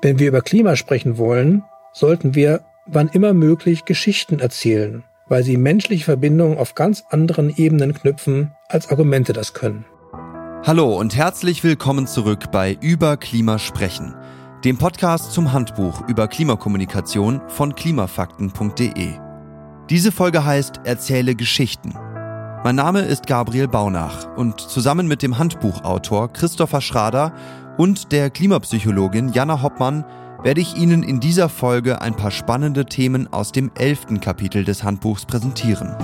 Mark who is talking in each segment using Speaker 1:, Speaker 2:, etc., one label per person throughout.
Speaker 1: Wenn wir über Klima sprechen wollen, sollten wir wann immer möglich Geschichten erzählen, weil sie menschliche Verbindungen auf ganz anderen Ebenen knüpfen, als Argumente das können.
Speaker 2: Hallo und herzlich willkommen zurück bei Über Klima sprechen, dem Podcast zum Handbuch über Klimakommunikation von klimafakten.de. Diese Folge heißt Erzähle Geschichten. Mein Name ist Gabriel Baunach und zusammen mit dem Handbuchautor Christopher Schrader und der Klimapsychologin Jana Hoppmann werde ich Ihnen in dieser Folge ein paar spannende Themen aus dem elften Kapitel des Handbuchs präsentieren.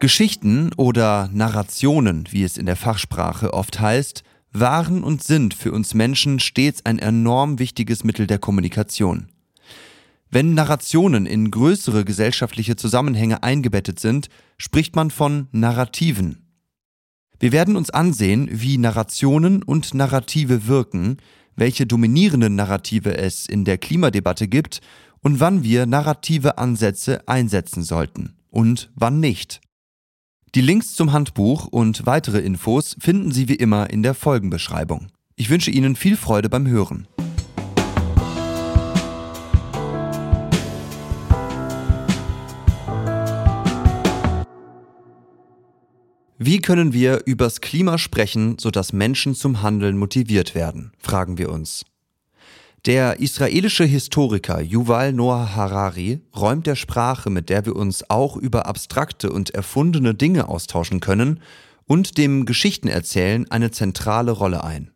Speaker 2: Geschichten oder Narrationen, wie es in der Fachsprache oft heißt, waren und sind für uns Menschen stets ein enorm wichtiges Mittel der Kommunikation. Wenn Narrationen in größere gesellschaftliche Zusammenhänge eingebettet sind, spricht man von Narrativen. Wir werden uns ansehen, wie Narrationen und Narrative wirken, welche dominierenden Narrative es in der Klimadebatte gibt und wann wir narrative Ansätze einsetzen sollten und wann nicht. Die Links zum Handbuch und weitere Infos finden Sie wie immer in der Folgenbeschreibung. Ich wünsche Ihnen viel Freude beim Hören. Wie können wir übers Klima sprechen, sodass Menschen zum Handeln motiviert werden, fragen wir uns. Der israelische Historiker Yuval Noah Harari räumt der Sprache, mit der wir uns auch über abstrakte und erfundene Dinge austauschen können, und dem Geschichtenerzählen eine zentrale Rolle ein.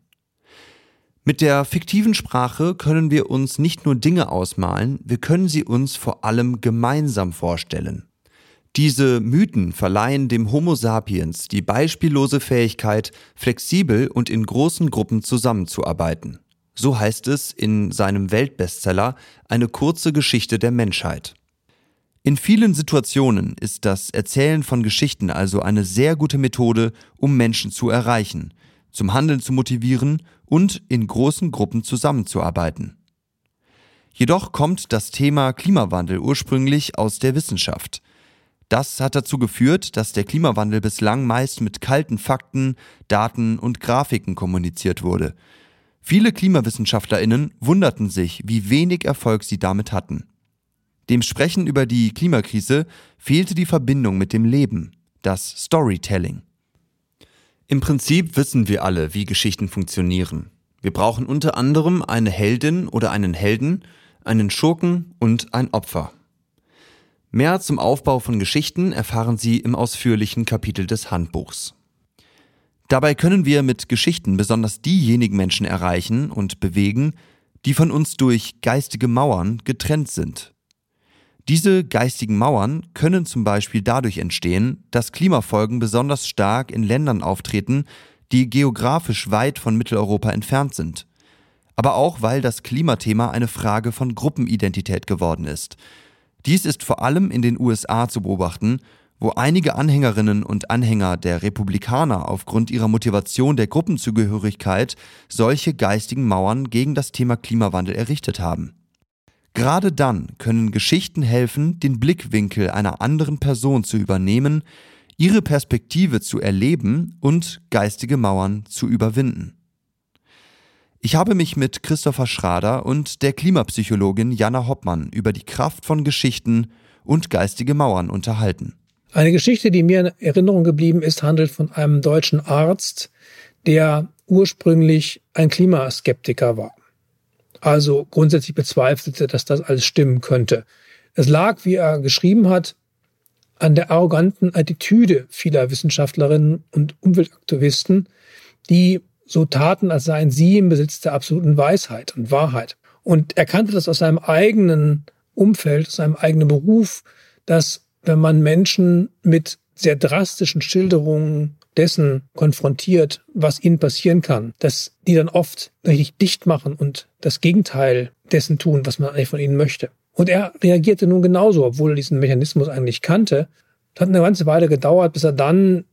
Speaker 2: Mit der fiktiven Sprache können wir uns nicht nur Dinge ausmalen, wir können sie uns vor allem gemeinsam vorstellen. Diese Mythen verleihen dem Homo sapiens die beispiellose Fähigkeit, flexibel und in großen Gruppen zusammenzuarbeiten. So heißt es in seinem Weltbestseller Eine kurze Geschichte der Menschheit. In vielen Situationen ist das Erzählen von Geschichten also eine sehr gute Methode, um Menschen zu erreichen, zum Handeln zu motivieren und in großen Gruppen zusammenzuarbeiten. Jedoch kommt das Thema Klimawandel ursprünglich aus der Wissenschaft. Das hat dazu geführt, dass der Klimawandel bislang meist mit kalten Fakten, Daten und Grafiken kommuniziert wurde. Viele Klimawissenschaftlerinnen wunderten sich, wie wenig Erfolg sie damit hatten. Dem Sprechen über die Klimakrise fehlte die Verbindung mit dem Leben, das Storytelling. Im Prinzip wissen wir alle, wie Geschichten funktionieren. Wir brauchen unter anderem eine Heldin oder einen Helden, einen Schurken und ein Opfer. Mehr zum Aufbau von Geschichten erfahren Sie im ausführlichen Kapitel des Handbuchs. Dabei können wir mit Geschichten besonders diejenigen Menschen erreichen und bewegen, die von uns durch geistige Mauern getrennt sind. Diese geistigen Mauern können zum Beispiel dadurch entstehen, dass Klimafolgen besonders stark in Ländern auftreten, die geografisch weit von Mitteleuropa entfernt sind. Aber auch, weil das Klimathema eine Frage von Gruppenidentität geworden ist, dies ist vor allem in den USA zu beobachten, wo einige Anhängerinnen und Anhänger der Republikaner aufgrund ihrer Motivation der Gruppenzugehörigkeit solche geistigen Mauern gegen das Thema Klimawandel errichtet haben. Gerade dann können Geschichten helfen, den Blickwinkel einer anderen Person zu übernehmen, ihre Perspektive zu erleben und geistige Mauern zu überwinden. Ich habe mich mit Christopher Schrader und der Klimapsychologin Jana Hoppmann über die Kraft von Geschichten und geistige Mauern unterhalten.
Speaker 1: Eine Geschichte, die mir in Erinnerung geblieben ist, handelt von einem deutschen Arzt, der ursprünglich ein Klimaskeptiker war. Also grundsätzlich bezweifelte, dass das alles stimmen könnte. Es lag, wie er geschrieben hat, an der arroganten Attitüde vieler Wissenschaftlerinnen und Umweltaktivisten, die so taten, als seien sie im Besitz der absoluten Weisheit und Wahrheit. Und er kannte das aus seinem eigenen Umfeld, aus seinem eigenen Beruf, dass wenn man Menschen mit sehr drastischen Schilderungen dessen konfrontiert, was ihnen passieren kann, dass die dann oft richtig dicht machen und das Gegenteil dessen tun, was man eigentlich von ihnen möchte. Und er reagierte nun genauso, obwohl er diesen Mechanismus eigentlich kannte. Es hat eine ganze Weile gedauert, bis er dann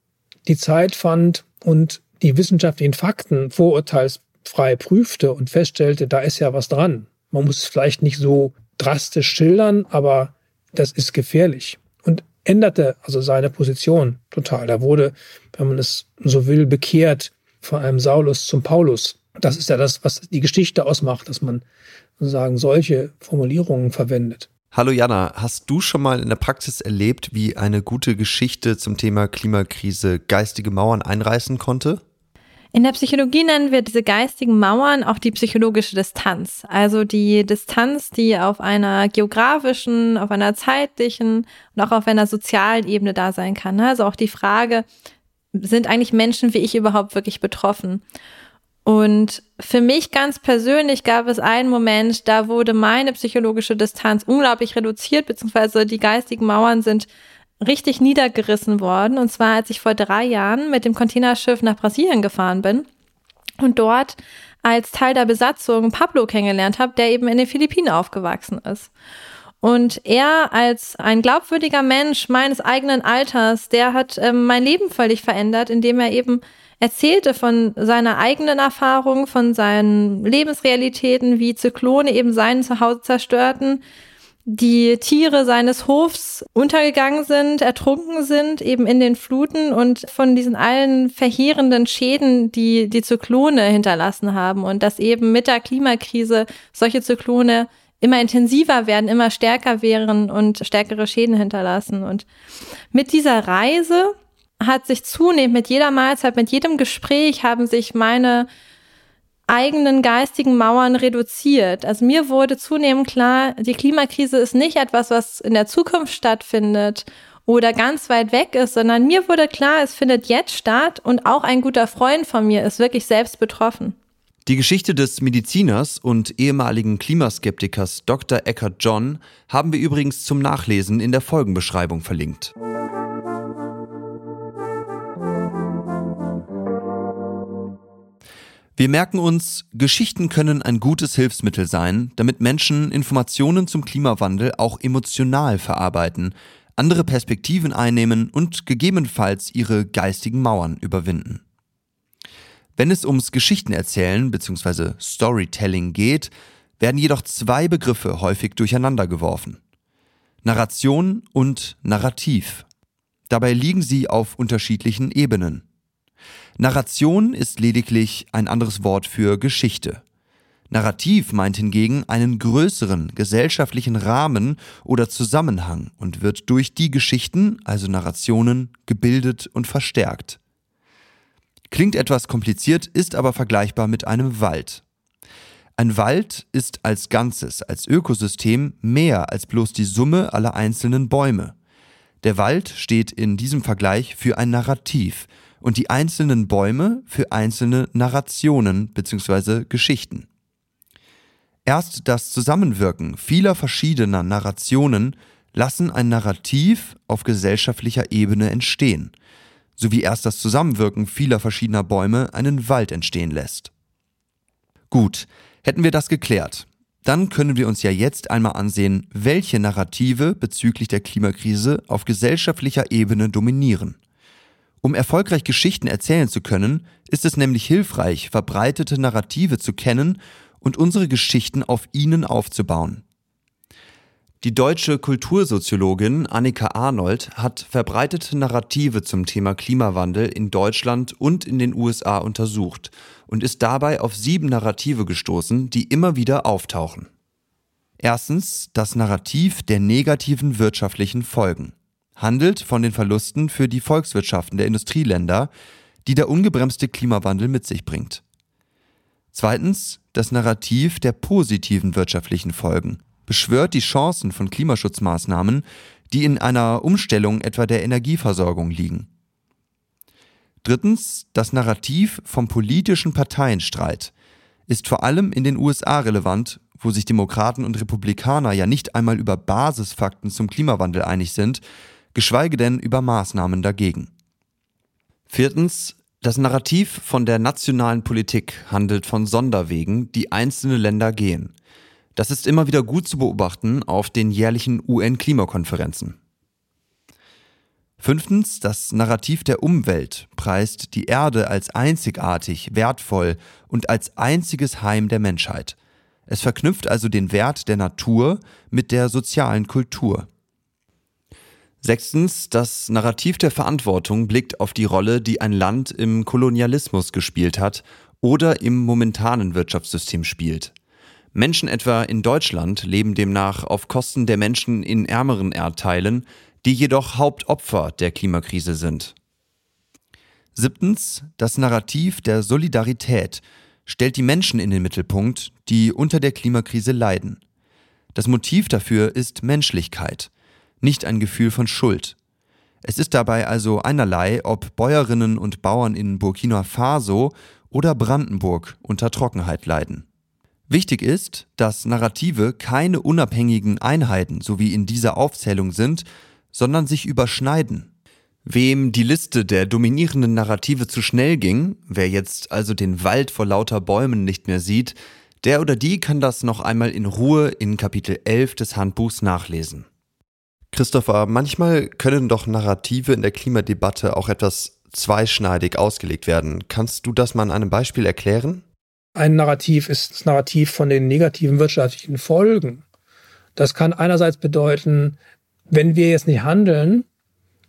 Speaker 1: die Zeit fand und die wissenschaftlichen Fakten vorurteilsfrei prüfte und feststellte, da ist ja was dran. Man muss es vielleicht nicht so drastisch schildern, aber das ist gefährlich. Und änderte also seine Position total. Er wurde, wenn man es so will, bekehrt von einem Saulus zum Paulus. Das ist ja das, was die Geschichte ausmacht, dass man sozusagen solche Formulierungen verwendet.
Speaker 2: Hallo Jana, hast du schon mal in der Praxis erlebt, wie eine gute Geschichte zum Thema Klimakrise geistige Mauern einreißen konnte?
Speaker 3: In der Psychologie nennen wir diese geistigen Mauern auch die psychologische Distanz. Also die Distanz, die auf einer geografischen, auf einer zeitlichen und auch auf einer sozialen Ebene da sein kann. Also auch die Frage, sind eigentlich Menschen wie ich überhaupt wirklich betroffen? Und für mich ganz persönlich gab es einen Moment, da wurde meine psychologische Distanz unglaublich reduziert, beziehungsweise die geistigen Mauern sind richtig niedergerissen worden. Und zwar, als ich vor drei Jahren mit dem Containerschiff nach Brasilien gefahren bin und dort als Teil der Besatzung Pablo kennengelernt habe, der eben in den Philippinen aufgewachsen ist. Und er als ein glaubwürdiger Mensch meines eigenen Alters, der hat ähm, mein Leben völlig verändert, indem er eben erzählte von seiner eigenen Erfahrung, von seinen Lebensrealitäten, wie Zyklone eben sein Zuhause zerstörten, die Tiere seines Hofs untergegangen sind, ertrunken sind, eben in den Fluten und von diesen allen verheerenden Schäden, die die Zyklone hinterlassen haben und dass eben mit der Klimakrise solche Zyklone immer intensiver werden, immer stärker wären und stärkere Schäden hinterlassen. Und mit dieser Reise hat sich zunehmend mit jeder Mahlzeit, mit jedem Gespräch haben sich meine eigenen geistigen Mauern reduziert. Also mir wurde zunehmend klar, die Klimakrise ist nicht etwas, was in der Zukunft stattfindet oder ganz weit weg ist, sondern mir wurde klar, es findet jetzt statt und auch ein guter Freund von mir ist wirklich selbst betroffen.
Speaker 2: Die Geschichte des Mediziners und ehemaligen Klimaskeptikers Dr. Eckhart John haben wir übrigens zum Nachlesen in der Folgenbeschreibung verlinkt. Wir merken uns, Geschichten können ein gutes Hilfsmittel sein, damit Menschen Informationen zum Klimawandel auch emotional verarbeiten, andere Perspektiven einnehmen und gegebenenfalls ihre geistigen Mauern überwinden. Wenn es ums Geschichtenerzählen bzw. Storytelling geht, werden jedoch zwei Begriffe häufig durcheinander geworfen. Narration und Narrativ. Dabei liegen sie auf unterschiedlichen Ebenen. Narration ist lediglich ein anderes Wort für Geschichte. Narrativ meint hingegen einen größeren gesellschaftlichen Rahmen oder Zusammenhang und wird durch die Geschichten, also Narrationen, gebildet und verstärkt. Klingt etwas kompliziert, ist aber vergleichbar mit einem Wald. Ein Wald ist als Ganzes, als Ökosystem mehr als bloß die Summe aller einzelnen Bäume. Der Wald steht in diesem Vergleich für ein Narrativ, und die einzelnen Bäume für einzelne Narrationen bzw. Geschichten. Erst das Zusammenwirken vieler verschiedener Narrationen lassen ein Narrativ auf gesellschaftlicher Ebene entstehen, sowie erst das Zusammenwirken vieler verschiedener Bäume einen Wald entstehen lässt. Gut, hätten wir das geklärt, dann können wir uns ja jetzt einmal ansehen, welche Narrative bezüglich der Klimakrise auf gesellschaftlicher Ebene dominieren. Um erfolgreich Geschichten erzählen zu können, ist es nämlich hilfreich, verbreitete Narrative zu kennen und unsere Geschichten auf ihnen aufzubauen. Die deutsche Kultursoziologin Annika Arnold hat verbreitete Narrative zum Thema Klimawandel in Deutschland und in den USA untersucht und ist dabei auf sieben Narrative gestoßen, die immer wieder auftauchen. Erstens das Narrativ der negativen wirtschaftlichen Folgen handelt von den Verlusten für die Volkswirtschaften der Industrieländer, die der ungebremste Klimawandel mit sich bringt. Zweitens das Narrativ der positiven wirtschaftlichen Folgen beschwört die Chancen von Klimaschutzmaßnahmen, die in einer Umstellung etwa der Energieversorgung liegen. Drittens das Narrativ vom politischen Parteienstreit ist vor allem in den USA relevant, wo sich Demokraten und Republikaner ja nicht einmal über Basisfakten zum Klimawandel einig sind, geschweige denn über Maßnahmen dagegen. Viertens, das Narrativ von der nationalen Politik handelt von Sonderwegen, die einzelne Länder gehen. Das ist immer wieder gut zu beobachten auf den jährlichen UN-Klimakonferenzen. Fünftens, das Narrativ der Umwelt preist die Erde als einzigartig, wertvoll und als einziges Heim der Menschheit. Es verknüpft also den Wert der Natur mit der sozialen Kultur. Sechstens, das Narrativ der Verantwortung blickt auf die Rolle, die ein Land im Kolonialismus gespielt hat oder im momentanen Wirtschaftssystem spielt. Menschen etwa in Deutschland leben demnach auf Kosten der Menschen in ärmeren Erdteilen, die jedoch Hauptopfer der Klimakrise sind. Siebtens, das Narrativ der Solidarität stellt die Menschen in den Mittelpunkt, die unter der Klimakrise leiden. Das Motiv dafür ist Menschlichkeit – nicht ein Gefühl von Schuld. Es ist dabei also einerlei, ob Bäuerinnen und Bauern in Burkina Faso oder Brandenburg unter Trockenheit leiden. Wichtig ist, dass Narrative keine unabhängigen Einheiten, so wie in dieser Aufzählung sind, sondern sich überschneiden. Wem die Liste der dominierenden Narrative zu schnell ging, wer jetzt also den Wald vor lauter Bäumen nicht mehr sieht, der oder die kann das noch einmal in Ruhe in Kapitel 11 des Handbuchs nachlesen. Christopher, manchmal können doch Narrative in der Klimadebatte auch etwas zweischneidig ausgelegt werden. Kannst du das mal an einem Beispiel erklären?
Speaker 1: Ein Narrativ ist das Narrativ von den negativen wirtschaftlichen Folgen. Das kann einerseits bedeuten, wenn wir jetzt nicht handeln,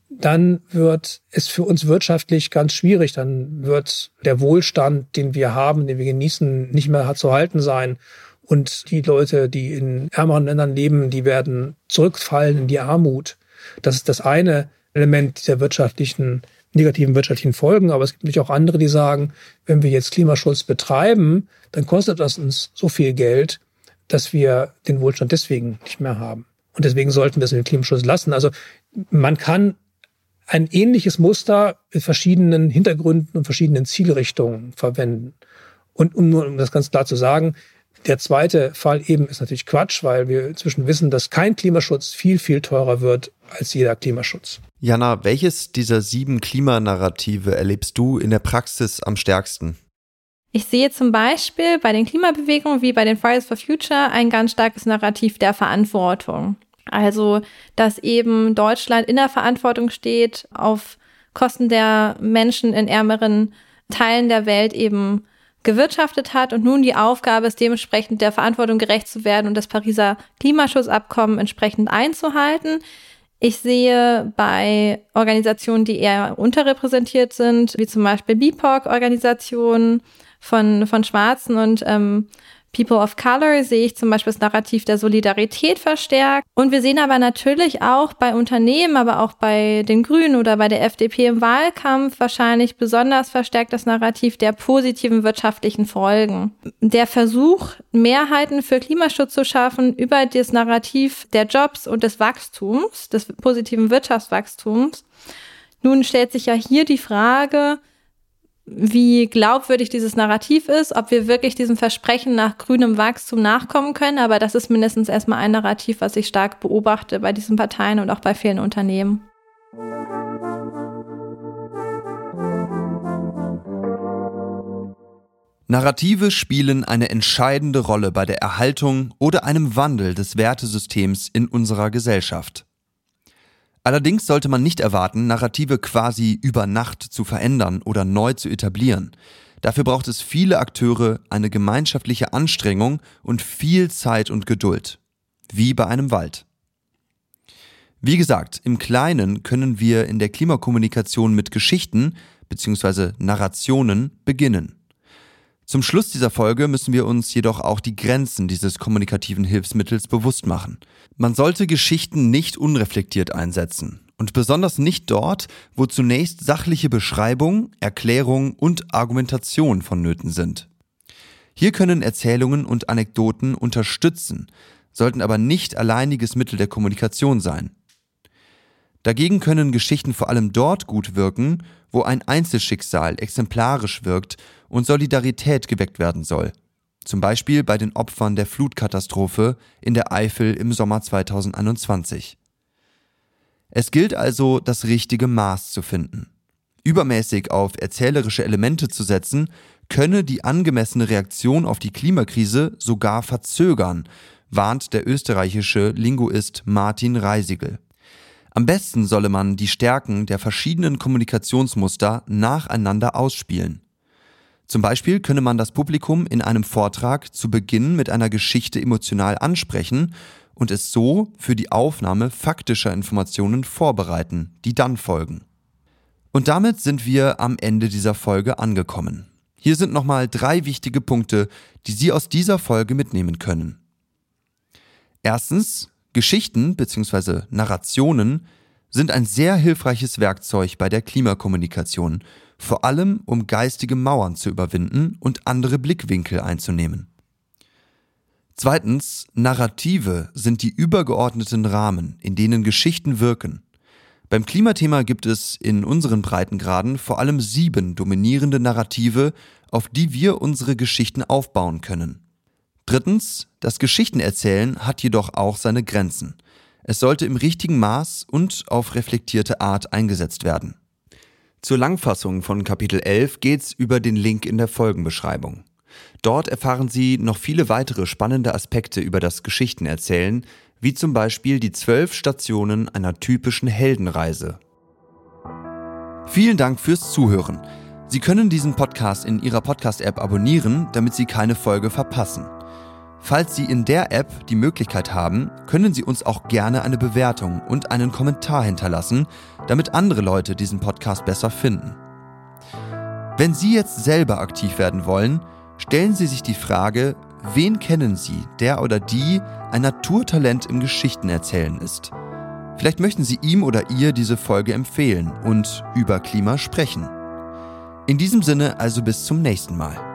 Speaker 1: dann wird es für uns wirtschaftlich ganz schwierig. Dann wird der Wohlstand, den wir haben, den wir genießen, nicht mehr zu halten sein. Und die Leute, die in ärmeren Ländern leben, die werden zurückfallen in die Armut. Das ist das eine Element dieser wirtschaftlichen, negativen wirtschaftlichen Folgen. Aber es gibt natürlich auch andere, die sagen, wenn wir jetzt Klimaschutz betreiben, dann kostet das uns so viel Geld, dass wir den Wohlstand deswegen nicht mehr haben. Und deswegen sollten wir es in den Klimaschutz lassen. Also man kann ein ähnliches Muster mit verschiedenen Hintergründen und verschiedenen Zielrichtungen verwenden. Und um nur um das ganz klar zu sagen, der zweite Fall eben ist natürlich Quatsch, weil wir inzwischen wissen, dass kein Klimaschutz viel, viel teurer wird als jeder Klimaschutz.
Speaker 2: Jana, welches dieser sieben Klimanarrative erlebst du in der Praxis am stärksten?
Speaker 3: Ich sehe zum Beispiel bei den Klimabewegungen wie bei den Fridays for Future ein ganz starkes Narrativ der Verantwortung. Also, dass eben Deutschland in der Verantwortung steht, auf Kosten der Menschen in ärmeren Teilen der Welt eben gewirtschaftet hat und nun die Aufgabe ist, dementsprechend der Verantwortung gerecht zu werden und das Pariser Klimaschutzabkommen entsprechend einzuhalten. Ich sehe bei Organisationen, die eher unterrepräsentiert sind, wie zum Beispiel BIPOC-Organisationen von, von Schwarzen und ähm, People of Color sehe ich zum Beispiel das Narrativ der Solidarität verstärkt. Und wir sehen aber natürlich auch bei Unternehmen, aber auch bei den Grünen oder bei der FDP im Wahlkampf wahrscheinlich besonders verstärkt das Narrativ der positiven wirtschaftlichen Folgen. Der Versuch, Mehrheiten für Klimaschutz zu schaffen über das Narrativ der Jobs und des Wachstums, des positiven Wirtschaftswachstums. Nun stellt sich ja hier die Frage, wie glaubwürdig dieses Narrativ ist, ob wir wirklich diesem Versprechen nach grünem Wachstum nachkommen können. Aber das ist mindestens erstmal ein Narrativ, was ich stark beobachte bei diesen Parteien und auch bei vielen Unternehmen.
Speaker 2: Narrative spielen eine entscheidende Rolle bei der Erhaltung oder einem Wandel des Wertesystems in unserer Gesellschaft. Allerdings sollte man nicht erwarten, Narrative quasi über Nacht zu verändern oder neu zu etablieren. Dafür braucht es viele Akteure, eine gemeinschaftliche Anstrengung und viel Zeit und Geduld. Wie bei einem Wald. Wie gesagt, im Kleinen können wir in der Klimakommunikation mit Geschichten bzw. Narrationen beginnen. Zum Schluss dieser Folge müssen wir uns jedoch auch die Grenzen dieses kommunikativen Hilfsmittels bewusst machen. Man sollte Geschichten nicht unreflektiert einsetzen und besonders nicht dort, wo zunächst sachliche Beschreibung, Erklärung und Argumentation vonnöten sind. Hier können Erzählungen und Anekdoten unterstützen, sollten aber nicht alleiniges Mittel der Kommunikation sein. Dagegen können Geschichten vor allem dort gut wirken, wo ein Einzelschicksal exemplarisch wirkt und Solidarität geweckt werden soll. Zum Beispiel bei den Opfern der Flutkatastrophe in der Eifel im Sommer 2021. Es gilt also, das richtige Maß zu finden. Übermäßig auf erzählerische Elemente zu setzen, könne die angemessene Reaktion auf die Klimakrise sogar verzögern, warnt der österreichische Linguist Martin Reisigel. Am besten solle man die Stärken der verschiedenen Kommunikationsmuster nacheinander ausspielen. Zum Beispiel könne man das Publikum in einem Vortrag zu Beginn mit einer Geschichte emotional ansprechen und es so für die Aufnahme faktischer Informationen vorbereiten, die dann folgen. Und damit sind wir am Ende dieser Folge angekommen. Hier sind nochmal drei wichtige Punkte, die Sie aus dieser Folge mitnehmen können. Erstens, Geschichten bzw. Narrationen sind ein sehr hilfreiches Werkzeug bei der Klimakommunikation, vor allem um geistige Mauern zu überwinden und andere Blickwinkel einzunehmen. Zweitens, Narrative sind die übergeordneten Rahmen, in denen Geschichten wirken. Beim Klimathema gibt es in unseren Breitengraden vor allem sieben dominierende Narrative, auf die wir unsere Geschichten aufbauen können. Drittens, das Geschichtenerzählen hat jedoch auch seine Grenzen. Es sollte im richtigen Maß und auf reflektierte Art eingesetzt werden. Zur Langfassung von Kapitel 11 geht's über den Link in der Folgenbeschreibung. Dort erfahren Sie noch viele weitere spannende Aspekte über das Geschichtenerzählen, wie zum Beispiel die zwölf Stationen einer typischen Heldenreise. Vielen Dank fürs Zuhören. Sie können diesen Podcast in Ihrer Podcast-App abonnieren, damit Sie keine Folge verpassen. Falls Sie in der App die Möglichkeit haben, können Sie uns auch gerne eine Bewertung und einen Kommentar hinterlassen, damit andere Leute diesen Podcast besser finden. Wenn Sie jetzt selber aktiv werden wollen, stellen Sie sich die Frage, wen kennen Sie, der oder die ein Naturtalent im Geschichtenerzählen ist? Vielleicht möchten Sie ihm oder ihr diese Folge empfehlen und über Klima sprechen. In diesem Sinne also bis zum nächsten Mal.